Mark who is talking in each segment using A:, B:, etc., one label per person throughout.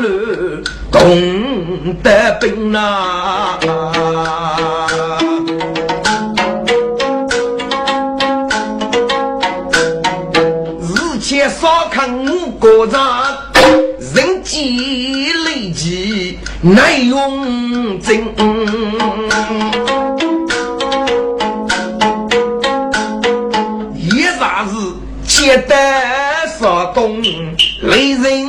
A: 路东得兵、啊。日前少看我国丈，人机累积难用真。也啥是接得少东雷人。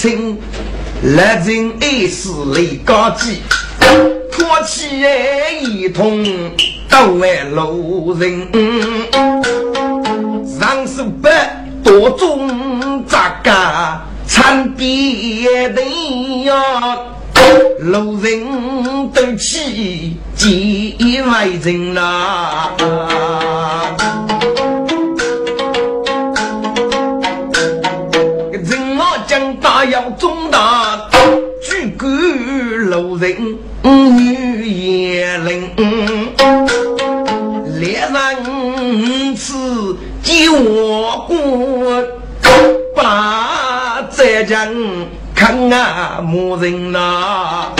A: 弟情，来人爱是雷高基，托起一同都为路人。上手不多种杂家，参别的呀，路人都起几万人呐。路人女也人，猎人此。我过把这江看啊，没人呐！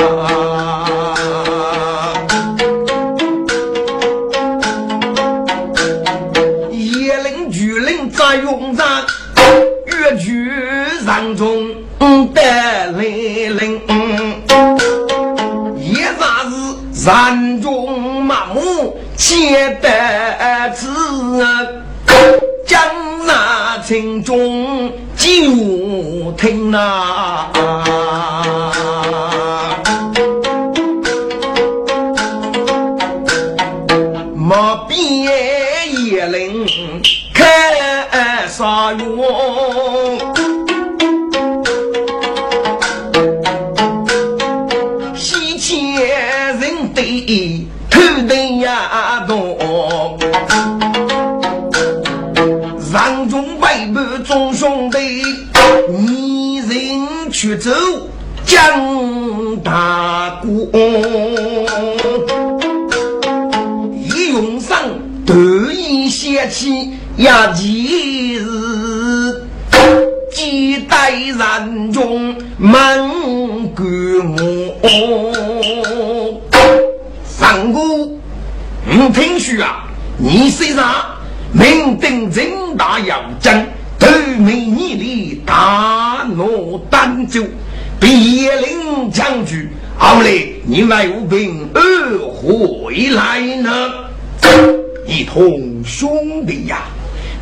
A: 兄弟呀，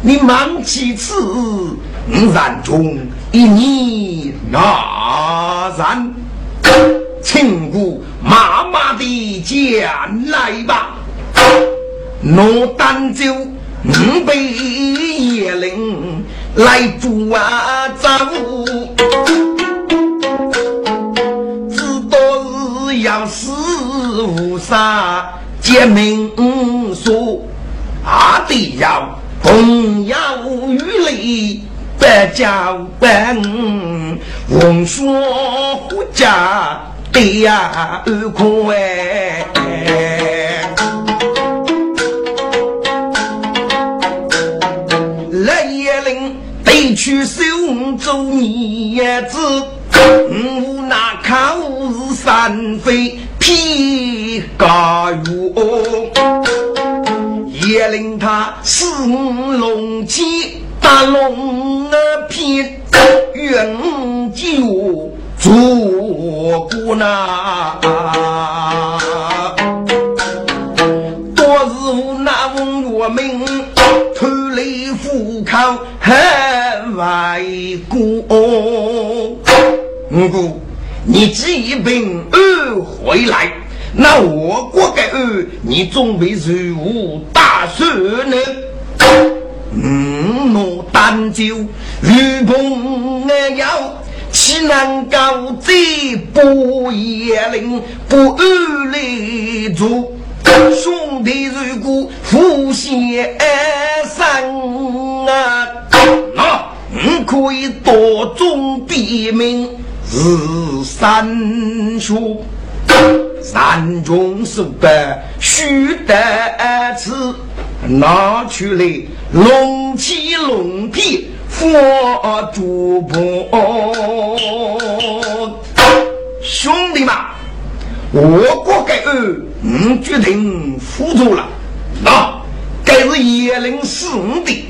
A: 你忙其此，然中一你哪然？请姑妈妈的前来吧。我单就五百叶灵来助啊走，知道是要死无杀结命说，阿弟要朋友与礼百交本，闻说胡家的呀二可哎。去收做叶子，我那口是三飞披高月，也令他四龙旗打龙儿片，远就做过那。多日那问我命，偷来虎口。很外公，姑，你既平安回来，那我国的安，你准备如何打算呢？嗯，我单就如鹏而要，岂能够这不也令不安来住？兄弟如果互相生啊！那你可以多种别名，是三叔。三中手的须得吃，拿出来龙起龙皮佛珠宝。兄弟们，我国该二，你决定辅助了。那该是叶灵四五的。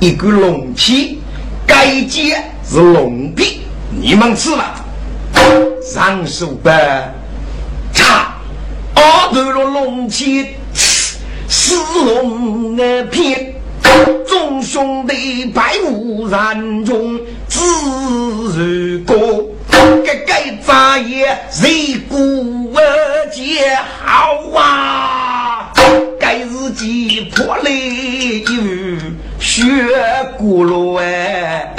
A: 一个龙皮，该接是龙皮，你们吃了？上手的，头了龙皮，四龙的片，众兄弟百无人中自如歌，该该咋也谁顾而接好啊？该日记破了有。血咕噜哎，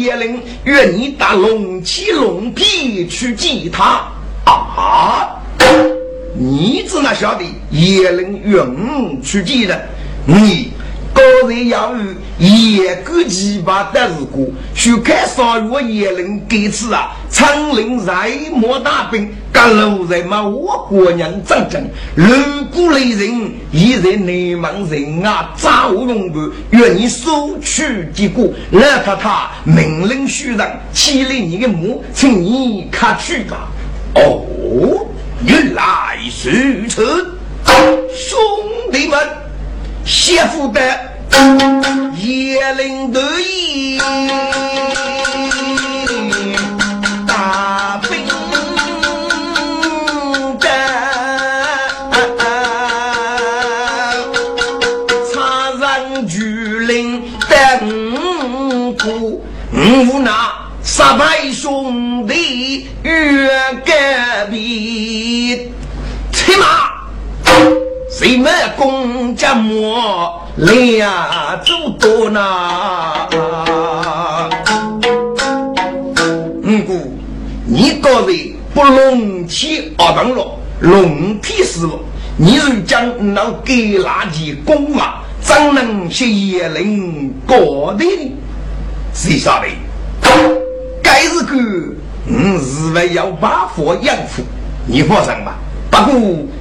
A: 叶灵，愿你打龙起龙皮去祭他啊！你只那晓得叶灵愿去祭的，你。高人要有野狗鸡巴的事故，去看上月野人给次啊！长林在莫大兵，赶路人嘛我国人战争，如果来人已在内蒙人啊，早龙盘愿你收取结果，那他他命令虚人，起来你的墓，请你看去吧。哦，原来是此，兄弟们。谢福的叶灵得意，大兵的插上巨灵等苦，无那杀败兄弟越隔壁，骑马。谁们公家莫两走多呢？五姑，你个人不龙起二等了，龙皮死了，你是将那给垃圾公法，怎能写叶灵过的？谁晓得？该是个，嗯，是为要把佛养活，你放心吧。不过，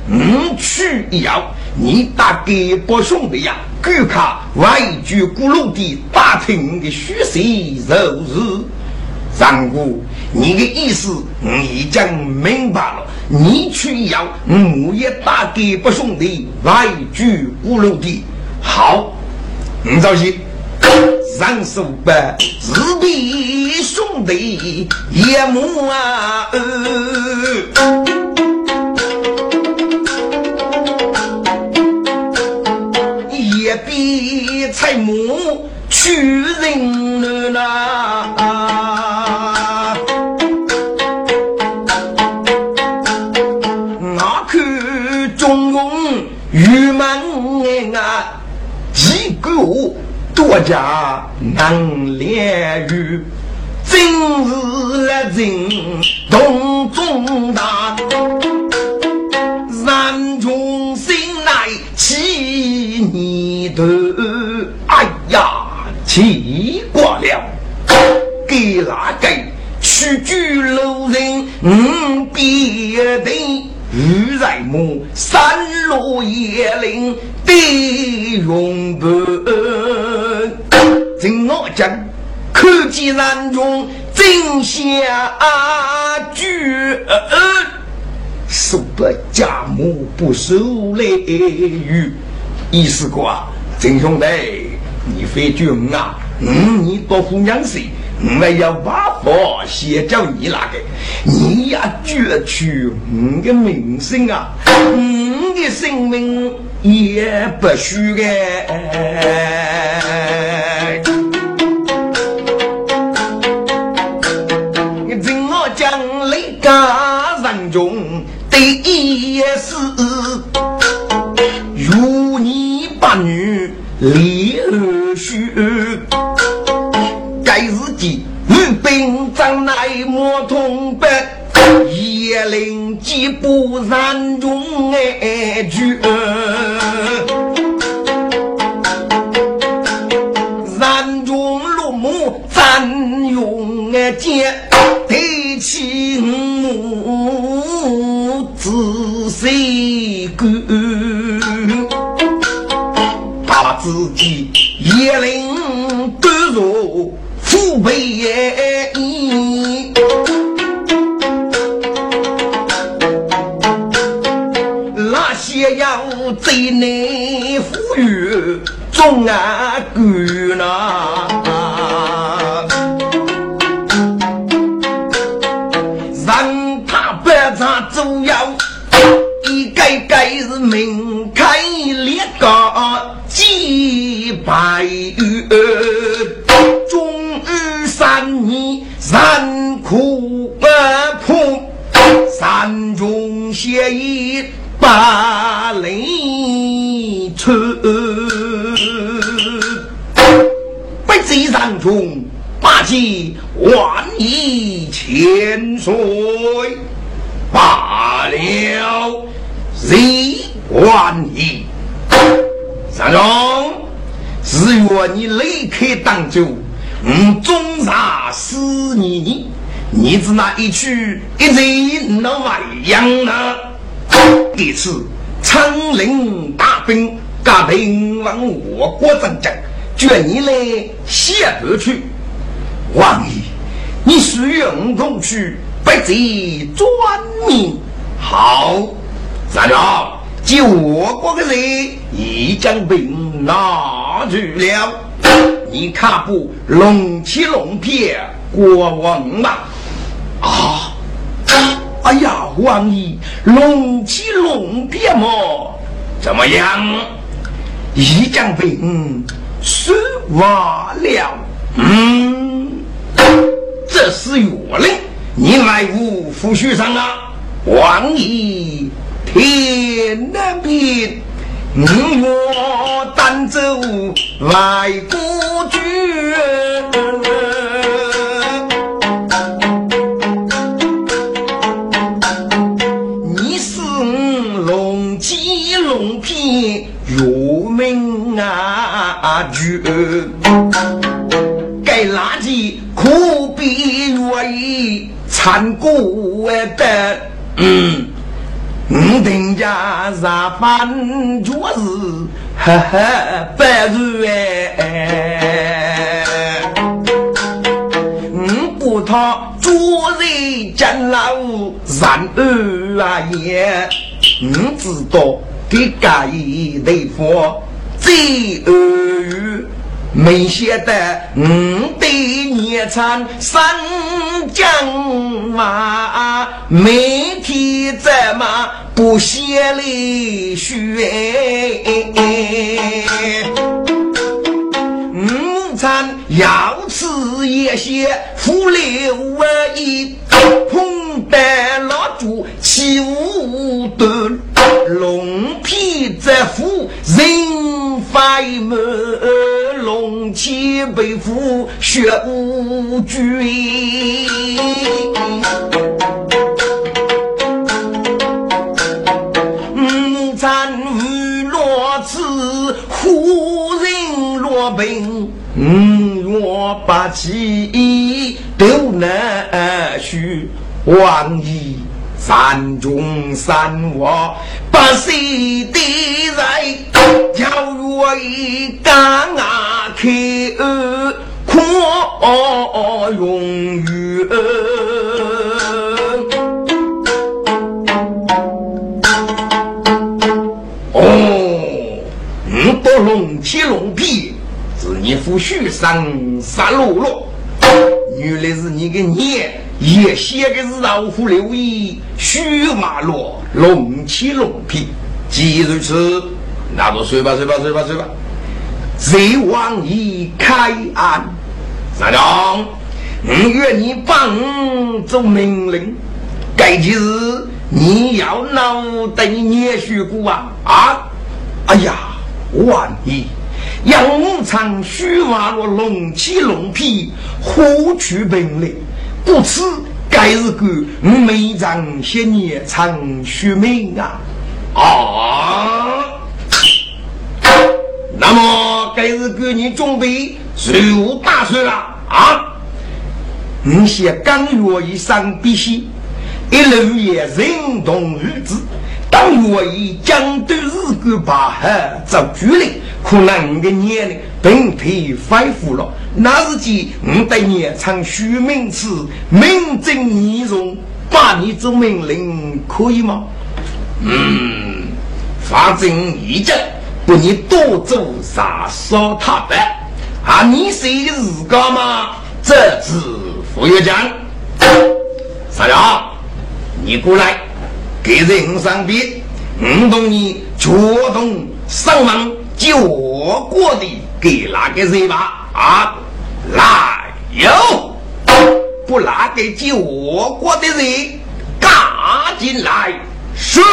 A: 五去一要，你打给伯兄弟呀，观看外居鼓楼的打听的虚实如是。三哥，你的意思我已经明白了。你去要，我也打给伯兄弟外居鼓楼的。好，你着急，上手吧，是弟兄弟也母啊。才母去人呐，我看中庸郁闷啊，几个多家难连于。今日来人动重大，人你头。哎呀，奇怪了，给哪个屈居路人五别定，玉在木三落叶林的永不。听我讲。可见南中真下句，受得家母不受雷雨。意思过啊，真兄弟，你非军啊，嗯，你多姑两谁？我们要挖佛先叫你那个，你呀攫取我的名声啊，你的生命也不虚的。你怎么讲那个人中第一是？八女离儿婿，该日记御兵将来莫通北，夜令几步山中爱去，山中落木占用爱自己也能得入父辈意。那些要贼内富裕，总啊管呐。门开列个几百余，终于三年三苦不破，山中写一把泪出，北贼山中八戒万亿千岁罢了。谁万一？三中，只愿你离开当州，我终杀死你。你只那一去一人那外样呢？这次昌陵大兵赶平往我国征战，叫你来西河去。王爷，你是愿同去，不贼专命好。三长，就我国的人已将兵拿去了，你看不龙起龙骗国王吗？啊！哎呀，王爷，龙起龙骗么？怎么样？已将兵收完了。嗯，这是月令，你来无府学上啊，王爷。天南边，我单走来孤军。你是龙骑龙片入门啊军，该垃圾可比愿意参过的，嗯。我定家上班就是呵呵不如哎，我不他做人敬老善恶啊也，我知道给家一对方最恶。没晓得五对年长三江马，每天怎么不歇泪血？餐要吃一些富流而已，碰得蜡烛起舞的龙皮在虎，人发满龙气被虎血无惧。午餐娱乐吃，忽人落病。五月八气都难续，王爷山中山我不谁的在，叫我一干啊开阔永远。哦，五多龙七龙皮。你夫婿生杀戮了，原来是你个娘也写的是老虎留意须马落龙起龙皮。既如此，那就睡吧睡吧睡吧睡吧。贼王已开案，三娘，我愿你帮做命令，该几日你要闹得你捏血骨啊啊！哎呀，万一。杨武昌须瓦罗龙起龙皮，虎取本领，故此该日个每张些年长须命啊啊！那么该日个你准备随我打算了啊？你先刚月以上必须一路也人同日子，当月以将对日个把海做主力。可能你的年龄并非恢复了，那是记你的年长虚名词，名正言顺，把你做命令可以吗？嗯，反正一讲不你多做啥少他办，啊，你谁的日干嘛？这是副院长，三娘，你过来给人上边，我同你主动上门。救我过的给哪个人吧？啊，来有不拿给救我过的人赶紧来说，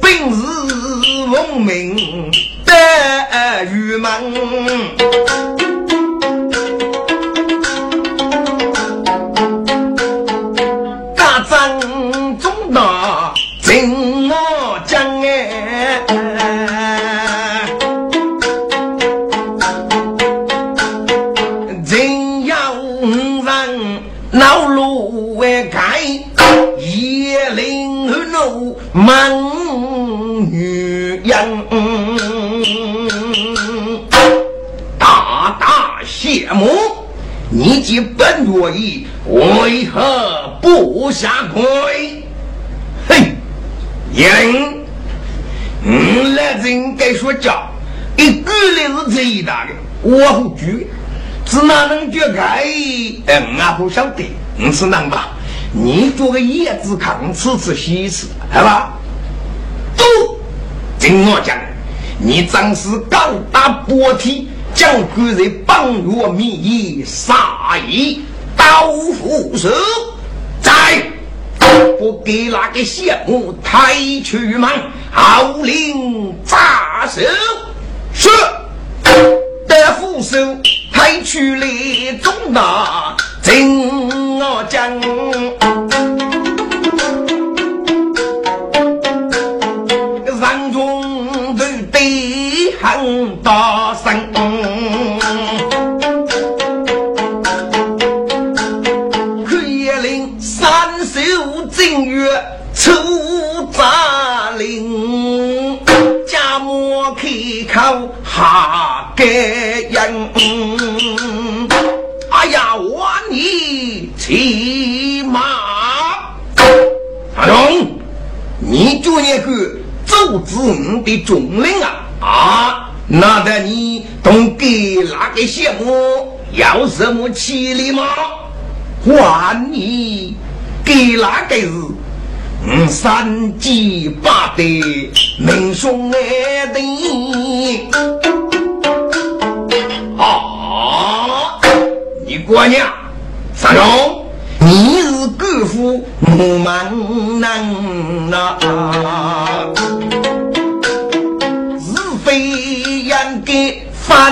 A: 本是农民的愚蒙。门女英大大谢幕，你既本愿意，为何不下跪？嘿，人，你来人该说教，一个人是最大的，我不举，只哪能觉该？嗯，俺不晓得，你是能吧？你做个叶子糠，吃吃稀吃，好吧？都听我讲，你真是高大波体，将官人帮我名义杀义，刀斧手，在不给那个谢幕抬去吗？号令扎手，是得斧手抬去了中大。听我讲，大声，可令三手正月出杂令，家母开口下个人。哎呀，我你骑马，阿龙，你就那个周子五的中领啊啊！那得你懂给哪个项目要什么气力吗？还你给哪个是嗯三级八的名兄来的啊？你姑娘，三荣，你是姑父母忙难呐，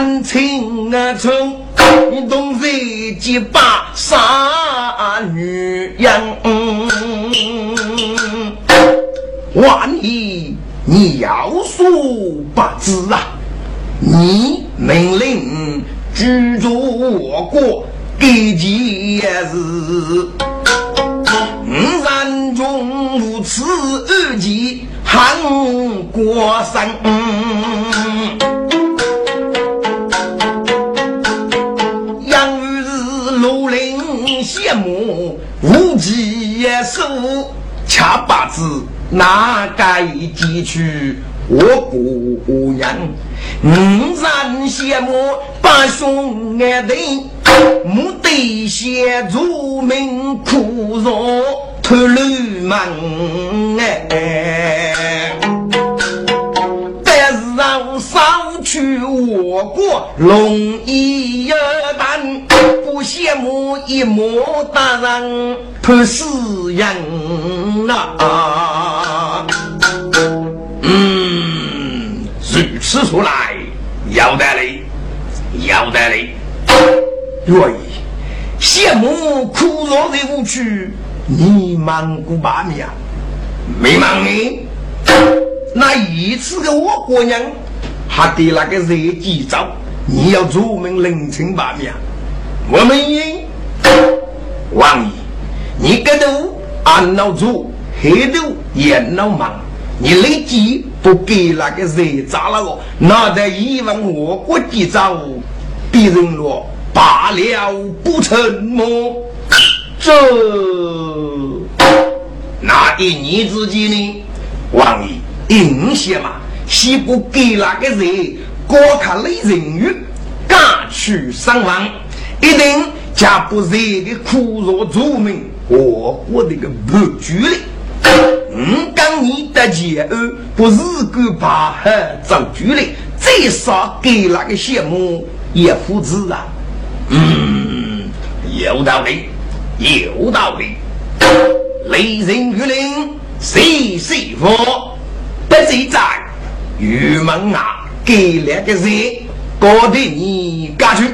A: 反清啊从，你懂得几把杀女人？万一你要说不知啊，你命令居住我国给件事，吾山中如此恶疾，汉国生。无极也收，恰八字。哪该记取我姑娘？五人羡慕八兄爱的，目的先入门苦若脱流氓哎！去我国容易一般，不羡慕一模大人不是人啊！吃出来，要得嘞，要得嘞。愿意羡慕苦若的无趣，你忙过把命，没忙你。那一次的我姑娘，还得那个热几招，你要出门凌晨把命。我们应王爷，你个头俺老祖，黑头也老忙。你立即不给那个热砸了我，那得以问我国的招，别人若罢了不成么？这那一年之间呢？王爷应些嘛，岂不给那个人高卡雷人鱼，赶去上王，一定将不热的苦若著名，我我的个不举哩。五刚你的前儿不是个把海造出来，最少给那个羡慕也父子啊。嗯，有道理，有道理。雷人玉林谁谁佛，不是在玉门啊，给两个人搞得你家去。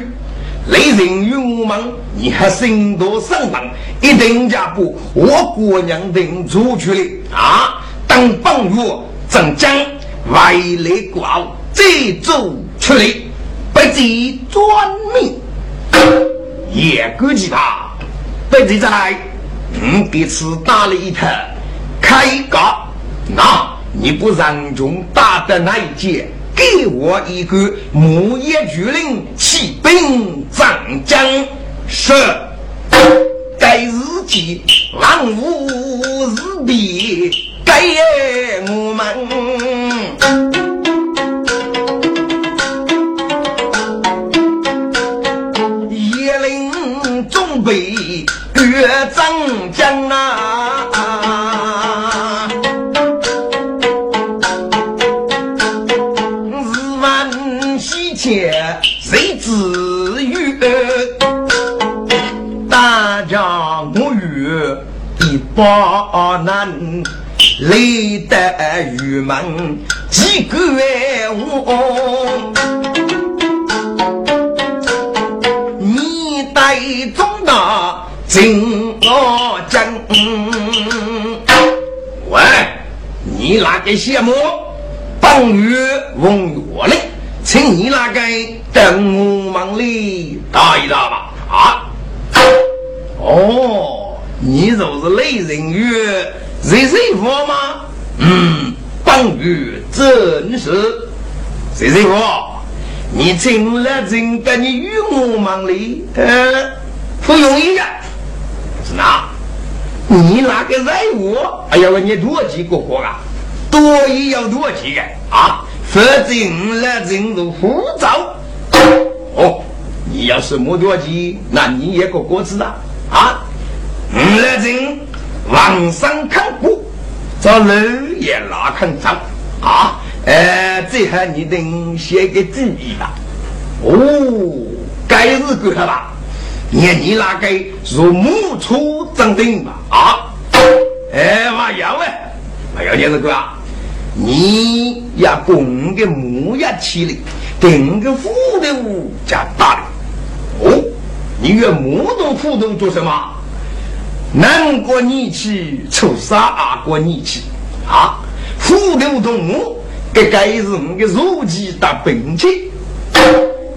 A: 雷人玉门，你还心多上当，一定家不我姑娘等出去了。啊！当半月正将外来国再走出来，不计专命，也估计他不计在，嗯，彼此打了一趟开高，那你不让中打的那一节，给我一个木叶巨灵起兵长江是。该日记，万物日别，该我们把难累得郁闷几个月，你带中大金额金。喂，你那个羡慕？本月问我嘞，请你那个等我忙里打一打吧。啊？哦。你就是雷人鱼，谁谁佛吗？嗯，本鱼真是谁谁佛？你真了真跟你与我忙里，呃，不容易呀。是哪？你那个任务，哎呀，你多几个活啊？多也要多几个啊？否则了真是枯燥。哦，你要是没多几，那你也个果子啊？啊？五来人往上看过，找楼也拉看走啊！呃，最后你得写个注意吧。哦，该是够了吧？你你那个如木出正定吧？啊，哎，嘛要嘞，嘛要你这个啊，你要供个木业起来，定个斧头加大的。哦，你用木头斧头做什么？南国逆气，出杀阿国逆气啊！虎头动木，这该是我们的如期的兵器。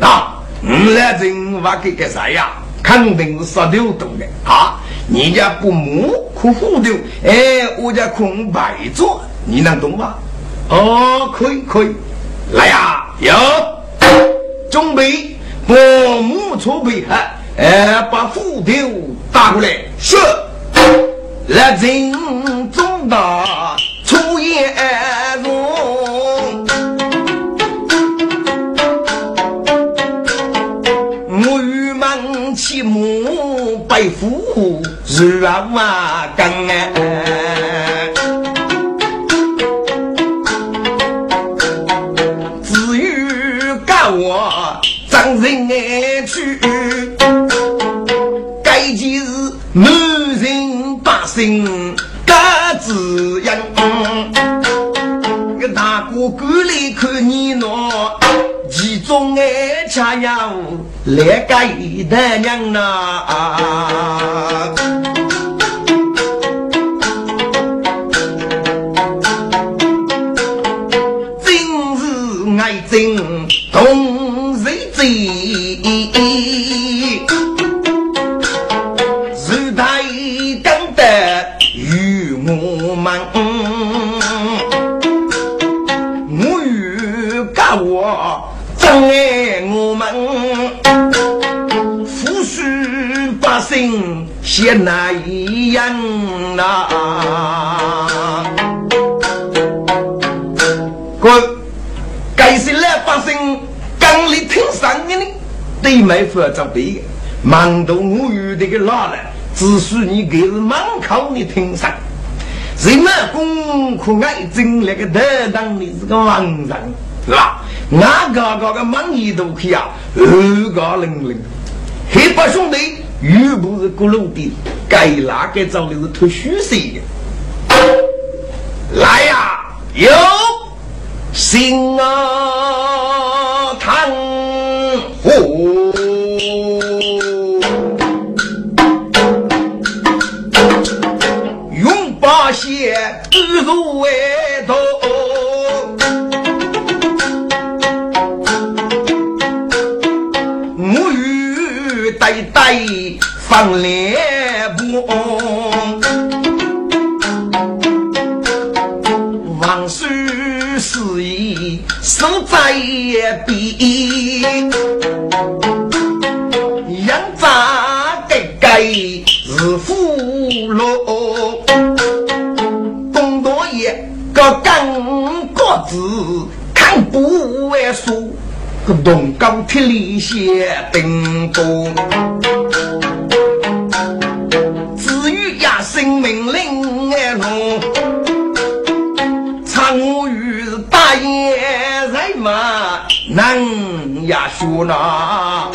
A: 啊，你来真话给个啥呀？肯定是杀头动的啊！你家不木可虎头，哎，我家空白做，你能懂吗？哦，可以可以，来呀，有准备把木出备好，哎，把斧头打过来，是。来人中大出言容，我与门起母白虎日啊万更哎，人各自养。个大哥过来看你喏，其中爱恰要来个一代娘呐。姓先那一样呐。哥，该是老百姓刚里听上的呢，对没法责备的。忙到我遇这个老了，只许你给是忙口你听上。人们功课爱真那个得当的是个王人，是吧？俺个个个忙一都去啊，二个零零，黑白兄弟又不是咕噜的，该哪个找的是特虚岁的？来呀，有。心啊，叹呼，永把血日入为头，我与代代放脸不。往事是意，手在笔，人渣个个是俘虏，东多爷个刚个子看不完书，个东高铁里写叮咚，命令哎龙。我与大爷人嘛，能呀说那。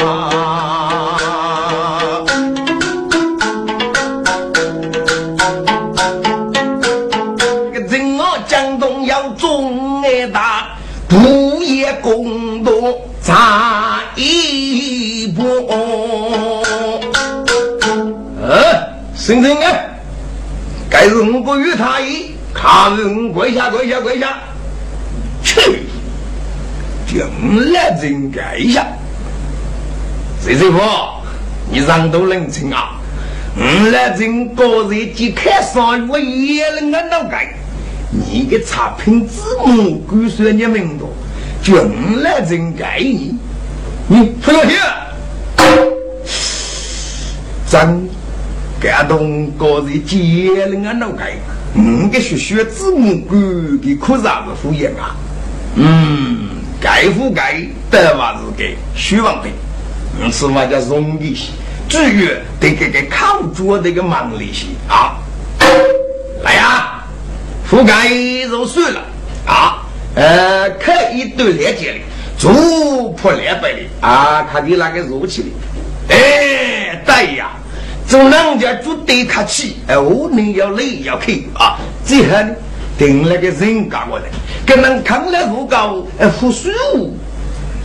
A: 个江东要忠爱大，不也共同差一步。呃，先生啊，该是我不与他一。看人跪下跪下跪下，去，进来人改一下。谁师傅，你让都冷清啊！我来人高人即开上我也能俺脑盖。你个差评字母归说你名多，进来人改你，你不要听。真感动高人接了俺脑盖。五个学学字母官给科啥子敷衍啊？嗯，该不该得话是给虚妄的，嗯，是嘛叫容易些。至于得给个考做这个忙力些啊，来呀，覆盖就算了啊，呃，开一段连接的，做破两百的啊，看你那个入去的，哎，对呀，从人家就得客气，哎，我们要累要去啊，最后定了个人干过来，跟人看了不高，哎，不舒服，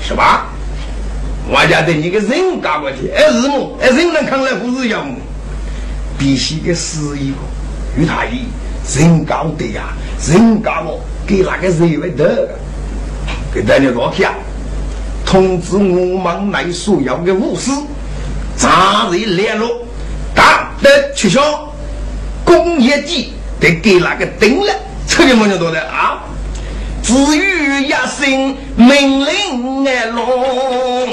A: 是吧？我家的你个人干过去，哎，是么？哎，人能看来不是要么？必须给死一个，于太医，人高的呀，人高我给那个人为得，给大家多看。通知我们来所要的武士，早日联络，大的取消工业地，得给那个定了，这就么叫多的啊？至于一声命令来龙，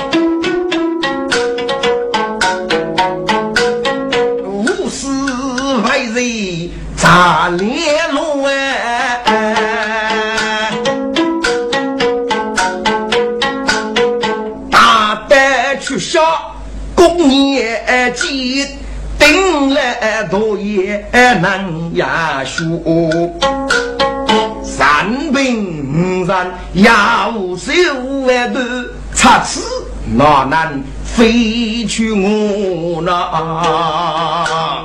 A: 武士为人咋联络哎？工业机顶了多也难压输，三兵人要手万多，插翅哪能飞去我那？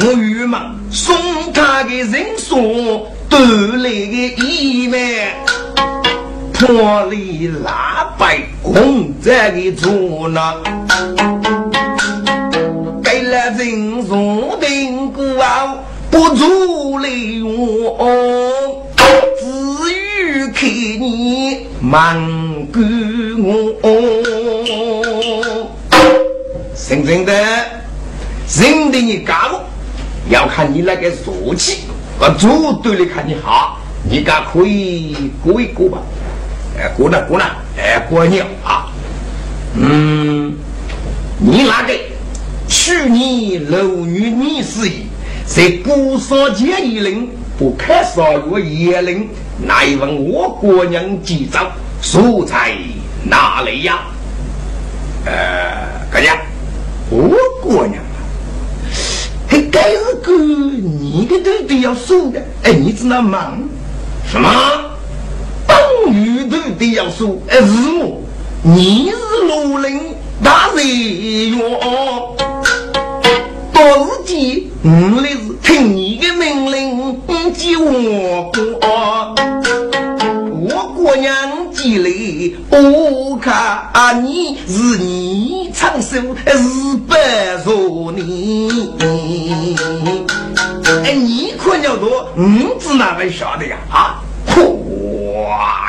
A: 我郁闷，送他的人说得来的一万。破里拉白红在的做那，人说定过啊，不足泪我，只有看你满过我。真正的，认得你干了，要看你那个俗气。我主对你看你好，你敢可以过一过吧？哎，过来过来，哎，过年啊！嗯，你那个去年六月二十一，在姑嫂节一人，不开少月夜令，乃问我姑娘几招，素材哪里呀？呃，哥家，我姑娘啊，这该是个你的都得要说的，哎，你知道吗？什么？鱼头的要说，哎，是我，你是罗林大人哟。到时间，我来是听你的命令，接我过。我姑娘进来，我看你是你长寿，是不如你。哎，你可了多，我只哪会晓得呀？啊，哇！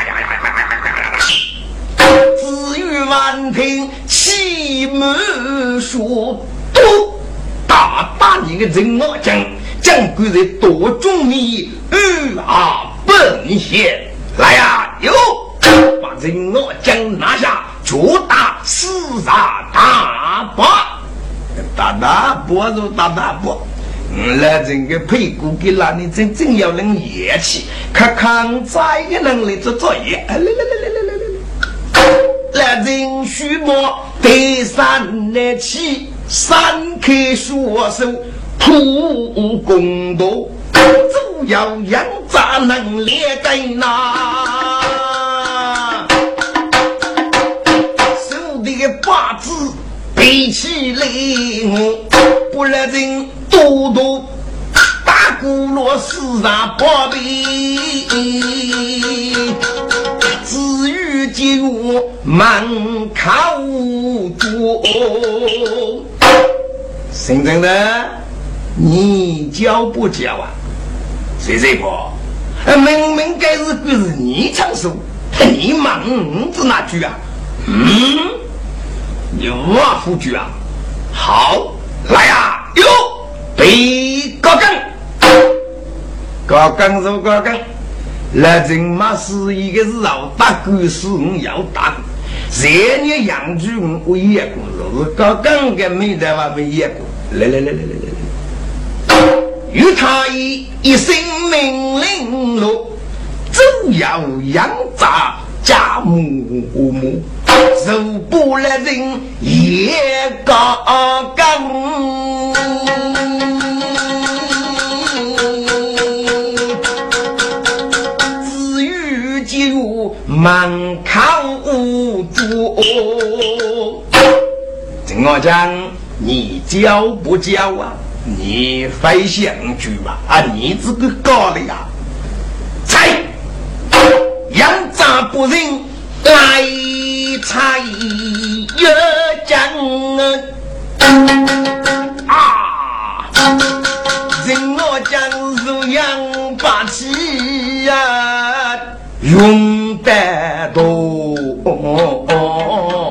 A: 子欲万听，气满说多大大你个人我讲，讲贵人多中你欲啊本县来呀哟，把人我讲拿下，就打四杀大把，大大把就大大把。来，这个屁股给拉你真正要能业气，看抗灾的能力做作业。来来来来来来来，来人须莫得三来起，三棵树手土公多，主要养杂能列在那，手的八字背起来，不然人。多多大鼓锣四上宝贝，于酒门口坐。姓郑的，你叫不叫啊？谁谁婆？明明该是该是你唱首，你忙子哪句啊？嗯，你我夫句啊？好，来呀，哟。被高岗，高岗是高岗，来人马是一个是老大哥，是我要打。这年杨举我演过，是高岗的没在外面演过。来来来来来来来，与他一一声命令落，走要养杂家母母，受不了人也高岗。门口住，陈我讲，你教不教啊？你非想去吧？啊，你这个高的呀！猜，杨杂不仁来猜哦哦哦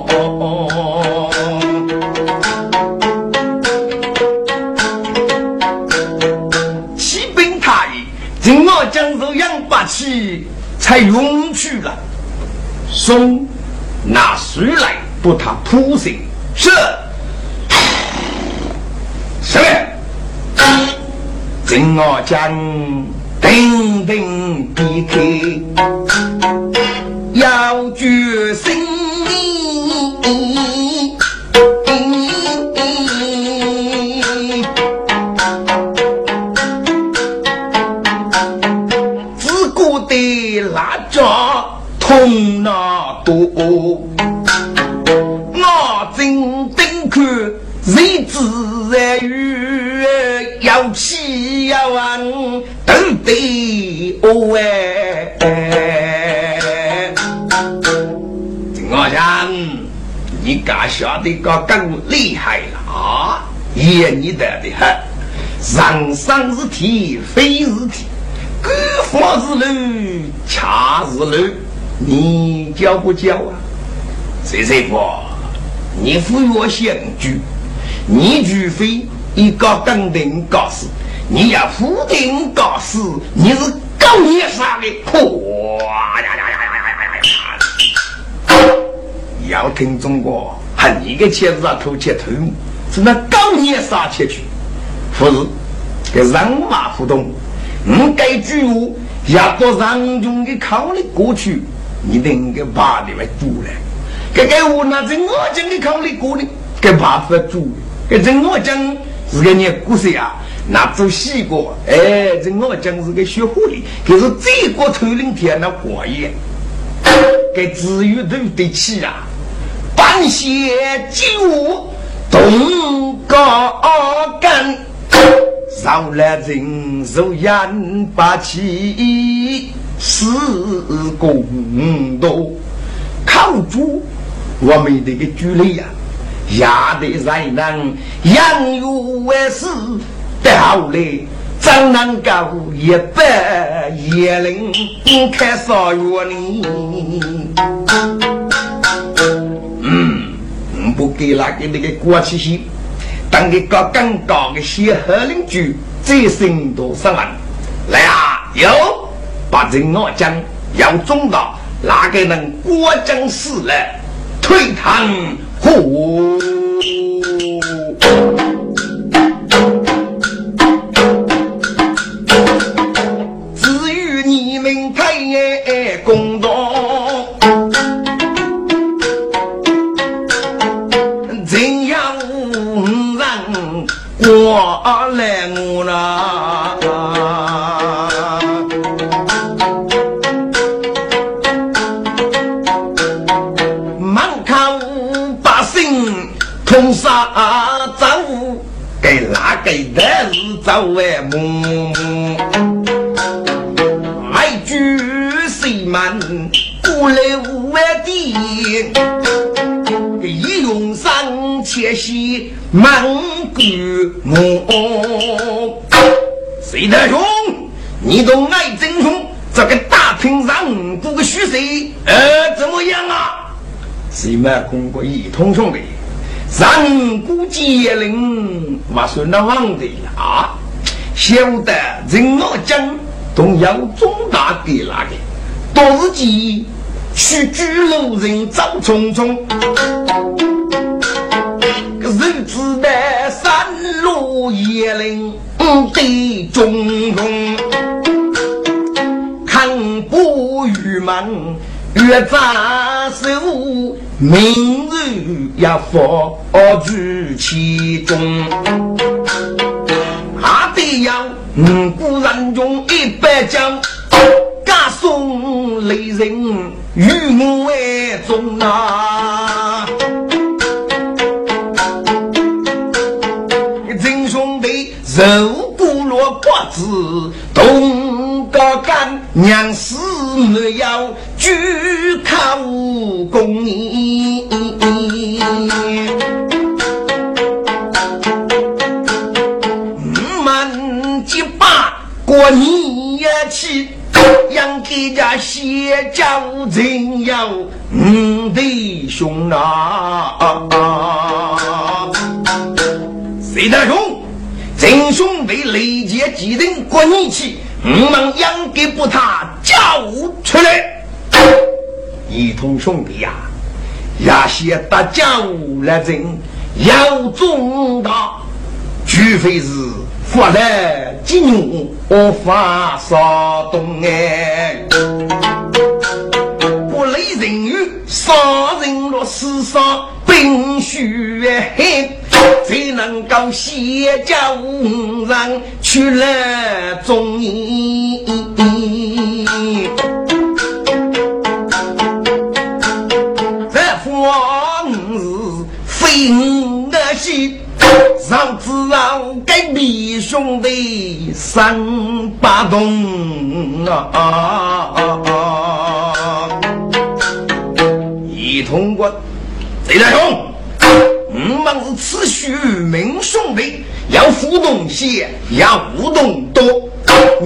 A: 哦哦哦启禀太爷，今将这样霸气才勇去了。松，拿水来不谈土上。是。是。今我将。定定避开。要决心。痛那多，我真等看日子如要起要安，都得我哎。你搞笑的个更厉害了啊！严你得的哈，人生是铁，非是铁，各方是路，恰是路，你教不教啊？谁谁不？你不愿想聚，你除非一个登顶高士，你要登顶高士，你是狗眼上的，哇呀呀呀呀呀呀呀！要听中国，喊你个钱子啊，偷切头，是那高年杀切去，不是跟人马互动，你该举我，要做让中的考虑过去。你能够把你们煮了？这个我拿着我讲的考虑过的，给把法煮。这我讲是个你故事啊，那做西瓜，哎，这我讲是个小狐狸，可是这个头领天那火焰，给只有都得起啊！半仙酒，东高干，少了人手眼把气。四公多靠住我们这个距离呀，压得才能养育为师，到来怎能够一百一零开少月呢？不给那个那个过去些，当个高更高的些好邻居，再生多少万来啊？有。把人我讲要中到哪个能过江死了，退堂呼。来我呢？满口八姓通杀走，给哪给的是走外梦？外居西门，孤来无外地。一用三千西门。谷我。谁的兄？你都爱争雄，这个大厅上不个虚岁，呃，怎么样啊？谁满公过一通兄弟？上古剑灵，我说那忘的了啊！晓得人我讲，都要重大给那个，多是几去居路人走匆匆，个日子的野岭的种种，看不郁闷。越扎手，明日要佛举其中，还得要五谷人中一百将，加送雷人与我为重啊！子东高干，娘死没有举靠功你。们结巴过年去，养给家写家人要五弟兄啊！谁大兄？真兄弟雷杰几人过年去？我们养给不他叫出来！一同兄弟呀，要写大家务来人要重大，除非是。发来金牛，我发少动哎，不累人语，杀人落世上冰雪黑，才能够写家无人去了中医。这方是非我心。上知让给弟兄弟三八洞啊！啊啊啊一通过，贼大兄，我们是此许名兄弟，要互动些，要互动多。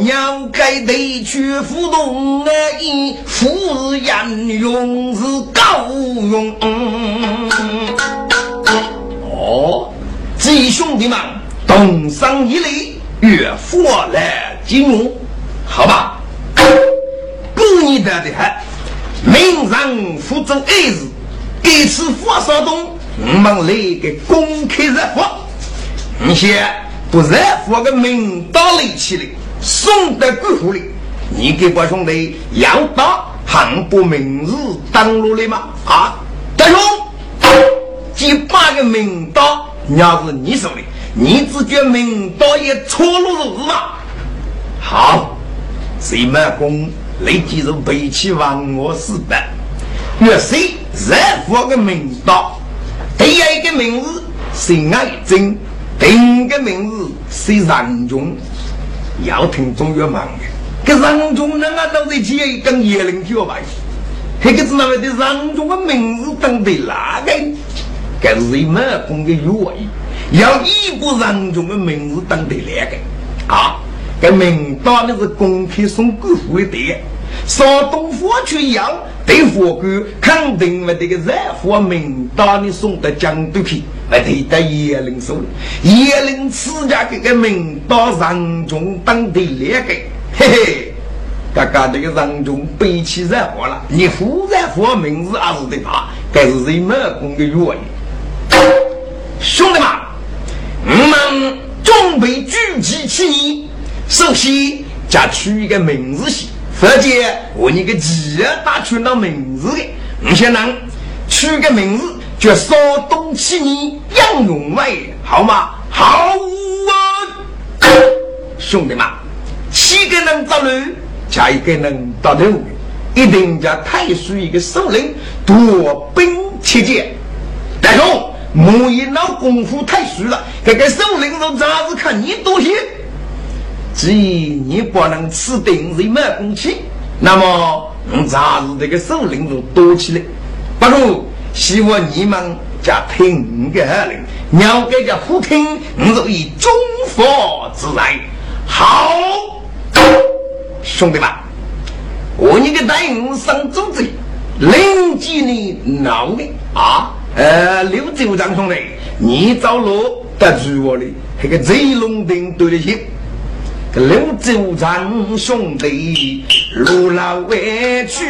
A: 要该得去互动而已，富人用是高用。哦。弟兄弟们，同上一礼，越富来金融，好吧？过年的的还，明人负责二日，这次发烧东，我们来个公开热火。你先不热火个名刀立起来，送到官府里。你给我兄弟要打，还不明日登陆了吗？啊，大兄，几百个名刀。要是你说的，你只觉明道也错落如日吗？好，谁满公立即是背起亡我死的。若谁任何个明道，第二个名字是爱憎，第二个名字是 ran 中，要听中药忙的。这 ran 中人啊，都在一跟叶灵交白，那个是那位的 ran 中的名字等的哪个？该是人满公的约意，要一部人中的名字当得来个啊！该名单的是公开送官府的对，上东府去要对法官肯定没这个任何名单的送到江都去，来对到叶灵手，叶灵此家这个名单人中当得来个，嘿嘿，刚刚这个人中背起任何了，你忽然发名字还是得他，该是人满公的约意。兄弟们，我们准备聚集起。首先，加取一个名字先，或者我你个企业打出那名字的，我先能取个名字叫“少东起你杨永伟”，好吗？好啊！兄弟们，七个人打驴，加一个人打头，一定叫太叔一个首领夺兵切剑，大兄。莫一老功夫太熟了，这个首领都咋子看你多些？既然你不能吃定人满公气，那么我咋子这个首领就多起来？不如希望你们家听个令，要给家不听，我就以中佛之来。好，兄弟们，我你个带我上组织，领几年闹的啊！呃，刘州长兄弟，你走路得住我的，那个贼龙顶对得起。刘州长兄弟，路老委屈，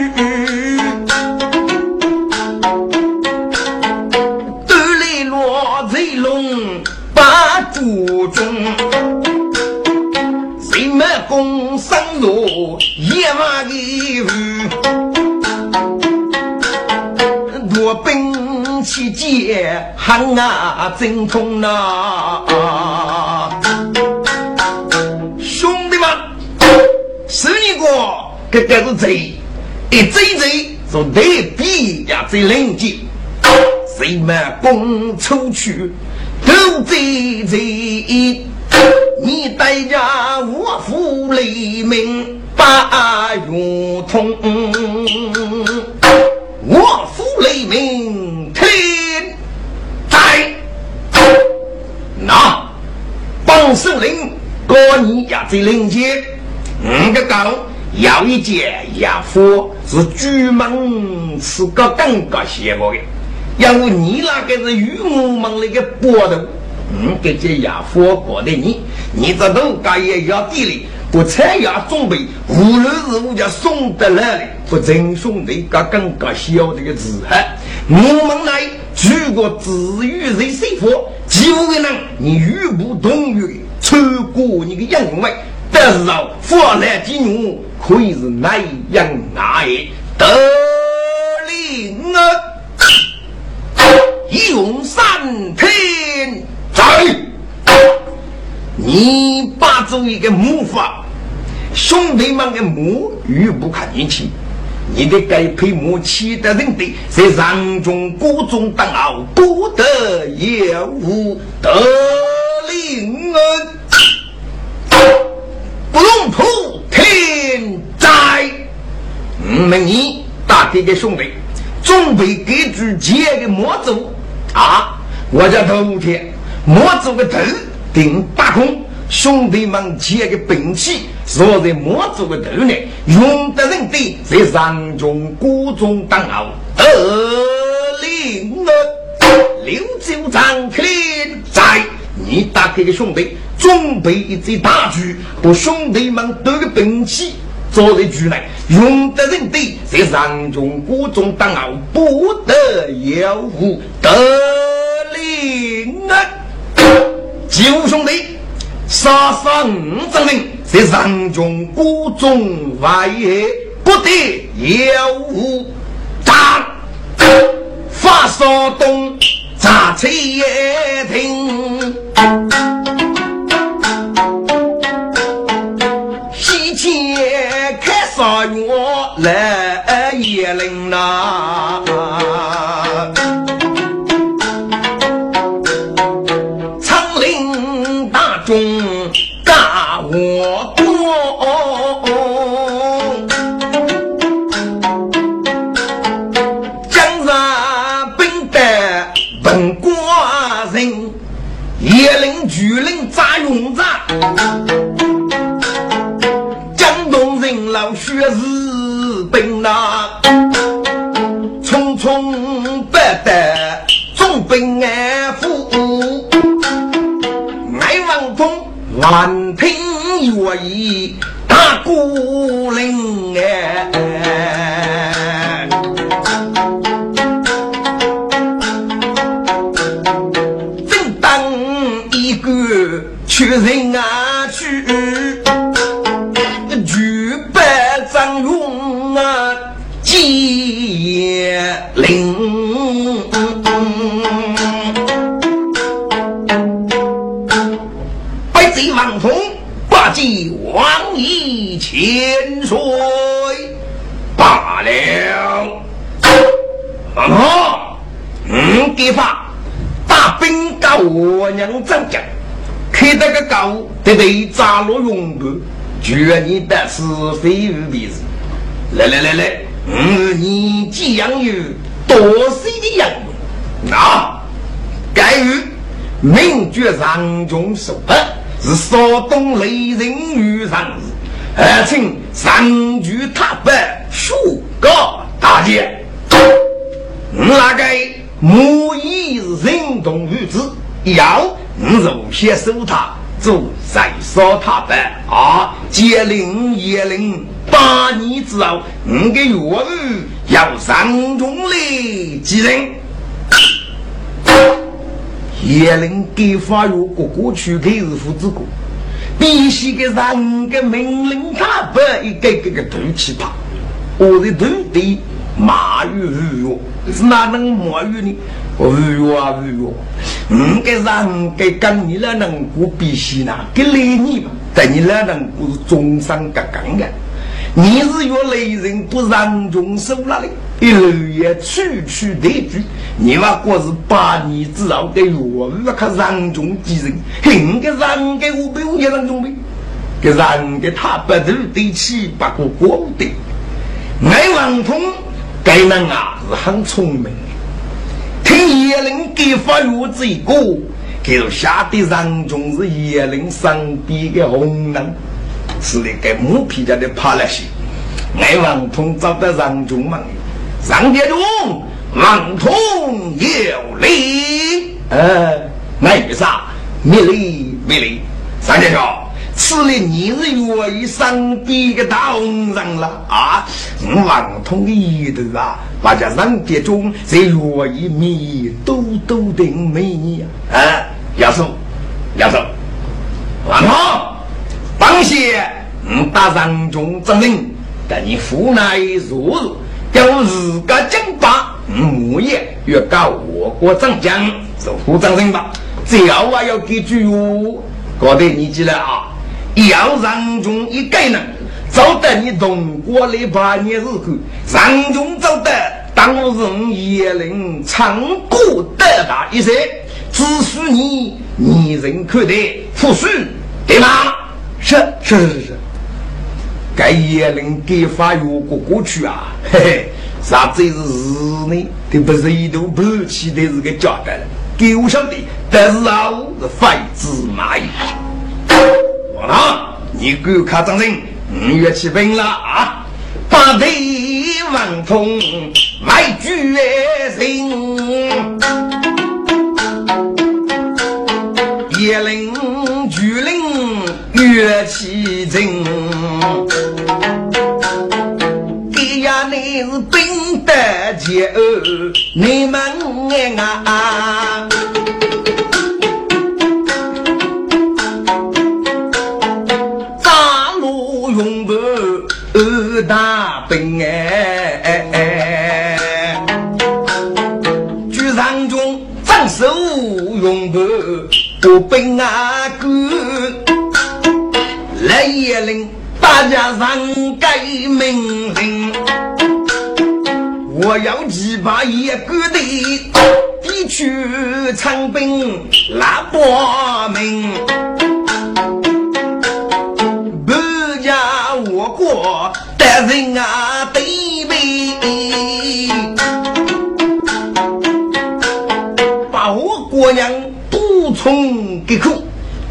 A: 斗来落贼龙把主中，谁满弓上路一马的多兵。七节喊啊，真痛呐！这个是贼，一贼贼就得比呀贼冷静，谁们攻出去都贼贼，你代价我负黎明八月通，我负黎明天在。那帮首领过你也在领接，五个高要一件亚夫是朱门是个更加邪恶的，因为你那个是与我们那个波头。嗯，给这亚佛过的你，你这都该也要地里，不参加准备，无论是我家送得来的，不真兄弟个更加小这个字哈。我们来举个子语人师傅，就为能你语不同于超过你的因为，但是啊，发来金牛可以是南阳哪也得令啊，用三天。在，你把做一个木法，兄弟们的木玉不可言弃，你的该配木器的人的，在上中国中当傲，不得也无。得令恩，不用普天灾。嗯，你大弟的兄弟，准备给主接个魔咒啊！我叫头天。莫做个头顶八空，兄弟们借个兵器，坐在莫做个头内，用得人的在上中谷中当傲，得令我六九张天灾你打开个兄弟，准备一支大局，把兄弟们都个兵器坐在局内，用得人的在上中谷中当傲，不得有误，得令我。九兄弟，杀杀五证明，在上中谷中外野，不得有误。战，发烧东，扎吹也停。天开杀月来也灵呐。学日本呐，匆匆不得总兵安抚，爱王通万听乐意大鼓铃哎，正当一个。去人啊去，令，百贼王通八戒往以千岁罢了。啊！嗯，给发大兵告我娘张家。开得个高，得得扎落永不，绝你的是非无彼事。来来来来，嗯，你既养有多岁的养那啊，该于名绝上中手法，是少东雷人与上日，而请上举踏板，数个大姐。那个母以人动于子，要。你首先收他做再烧他办啊！接令叶令八年之后，你的岳父要上中来继任。叶令给发岳哥哥去给日父之国，必须给上个命令他办一个个个头起他，我的头的马玉玉哟是哪能马玉呢？玉啊玉哟！五个人给跟你那能过必须呢？给雷你吧，但你那能过是终身格杠的。你是越雷人不让中收了的，一路也区区对句，你话果是八年之后的我们看上中几人，应该让给我被我也让中的，给让给他不头对起八个光的，爱王通该人啊是很聪明，听叶灵给发育这个，给下的人中是叶灵身边的红人，是那个木皮家的爬了些。爱王通找到让中嘛？上殿中，王通有礼。呃，为啥？没礼没礼。上殿中，此礼你是愿意上帝的大红人了啊？王通的意头啊，把这上殿中在愿意面都都的美呀。啊，要说要说，王通，当谢嗯，大上中证明。但你府内如日，要自个讲法，木业越搞我国长江，是副长生吧？最后啊要给句哟，搞得你记了啊！要让中一个人，找得你同过来八年日后，让中找得当人也能唱歌得大一些，只许你拟人可待，服输对吗？
B: 是是是是。
A: 该也能给发越过过去啊！嘿嘿，啥子是日呢？这不是一头不起的是个假的，给我兄弟。但是啊，是非子马意。王堂，你给我看张人，五月起兵了啊！八队王通来举人，叶灵举月起征。是兵得节你们啊！大路永不大兵哎！局长中张手永不不兵啊家上改命令。我要击败一个的地区长兵拉报名，不家我国的人啊对比，把我国娘独宠给苦，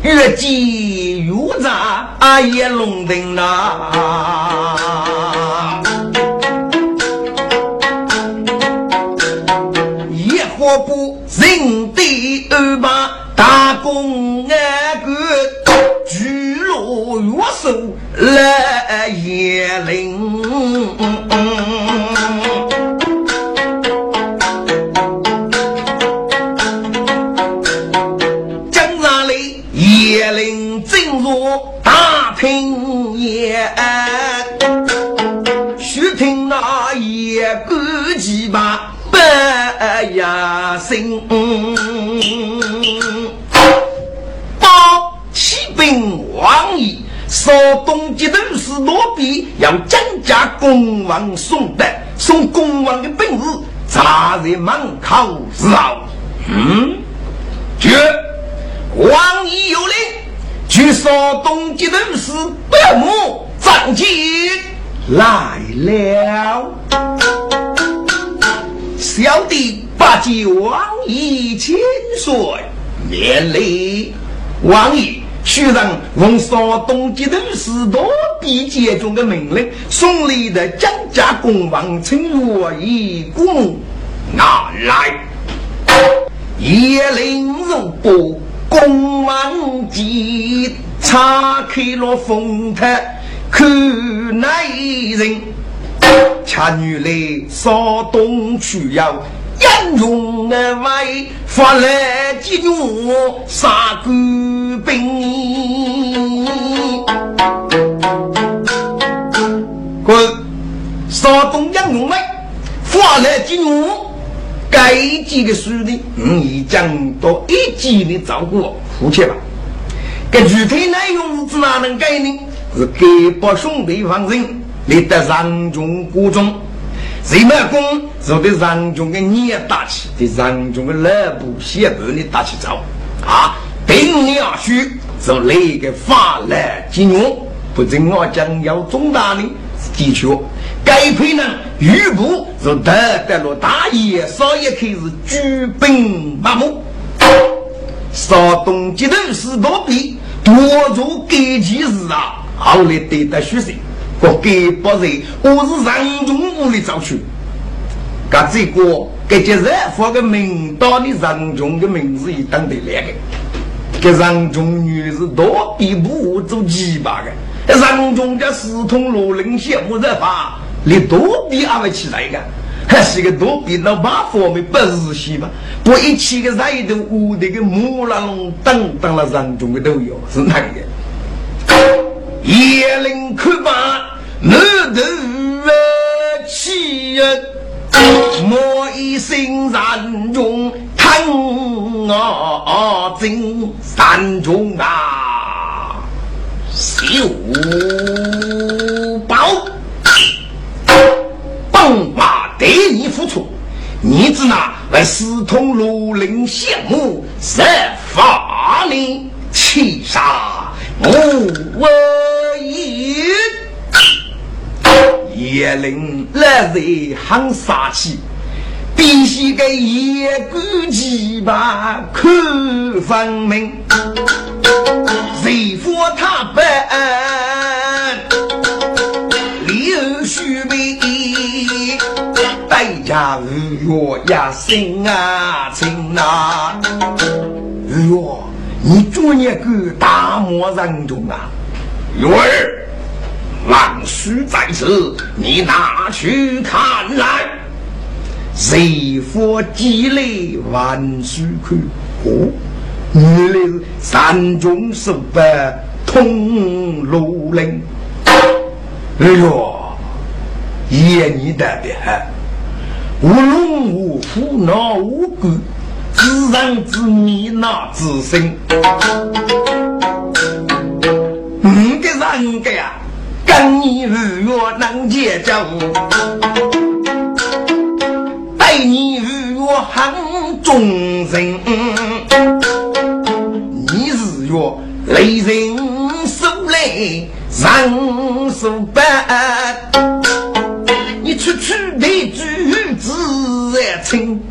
A: 越积越杂啊也弄定了。我不认得二八大公安官，巨鹿月手来也灵。呀，心八启禀王爷，说东极都是罗比，要增加公王送的，送公王的本事，扎在门口绕。嗯，绝王爷有令，据说东极都是白木张进来了。小弟八戒王爷千岁，免礼。王爷虽然奉少东吉头士多比节中的命令，送礼的江家公王请我以公拿来。叶灵如波，公王吉岔开了风台，看那人。恰女来少东去要英勇的为发来金牛杀官兵。滚！少东英勇为发来金牛，该几个书的你已讲到一级的照顾夫妻吧。这具体内容是哪能改呢？是给把兄弟放人。立得上中国中，谁没功，就对上中的也打起，对上中的老部先部的打起走啊！定两须，就来个法来金融，不正我将要中大的的确，该配呢，余部就得得了大爷，少爷开始举兵伐木，稍东街头是多比，多做该件事啊，后来得到学生。我给不是，我是人中屋里找去。噶这个，给这人发个名单的人中的名字，一等得来个。给人中女是多比不做几百个，人中的四通罗林县木人法，你多比阿不起来个，还是个多比老八方面不日系吧？不一起个人都屋里个木兰龙等等了人中的都有，是哪个？叶灵看罢，满头气人，莫一声山中叹啊真山中啊，小宝，本把对你付出，你只拿为四通庐陵羡慕，设法令气杀我。一叶灵来人很杀气，必须给叶公鸡巴看分明。谁说他不刘须眉，代价如月呀，心啊情啊！哟，你做那个大漠人中啊！玉儿，万书在此，你拿去看来。谁佛积累万书看？哦，原来是山中守白通路林。哎呦，爷你得的很，无龙无虎闹无鬼，自然自迷那自身。人个呀，跟你日月能结交，待你日月很忠人。你日月雷人手雷人手板，你处处得举自然清，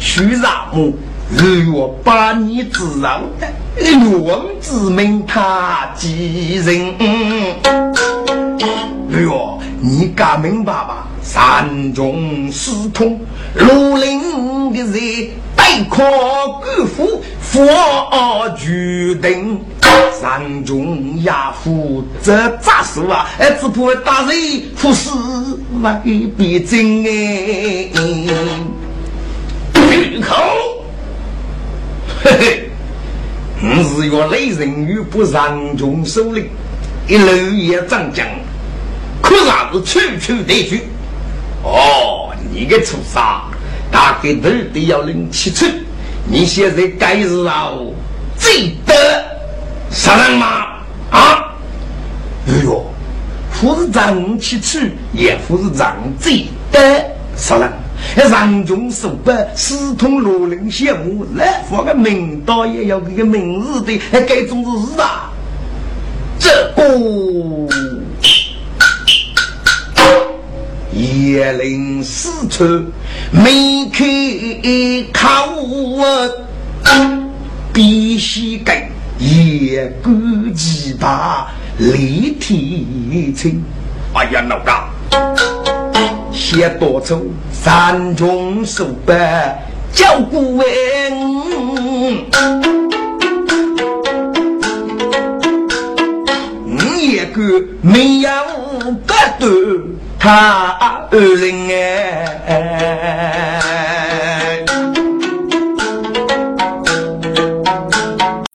A: 徐啥木。日月把你知道的，欲望之命他几人？日月，你敢明白吧？山中四通，庐陵的人带靠官府，佛决定。山中亚夫这咋说啊？哎，只怕大人不是外边真哎，闭口。嘿嘿，你是一个雷人与不让中首领，一路也长江，可啥是处处得罪。哦，你个畜生，大概都得要领七寸。你现在该是啊，最得杀人吗？啊？哎呦，不是长七寸，也不是长最得杀人。人中手办，四通罗林羡慕，来发个名刀也要给个名字的，还该种是事啊！这个叶灵四川没开口，必须给叶公鸡巴立体清。哎呀，老大！先多走山中数百叫顾问，你一个没有不断他二愣哎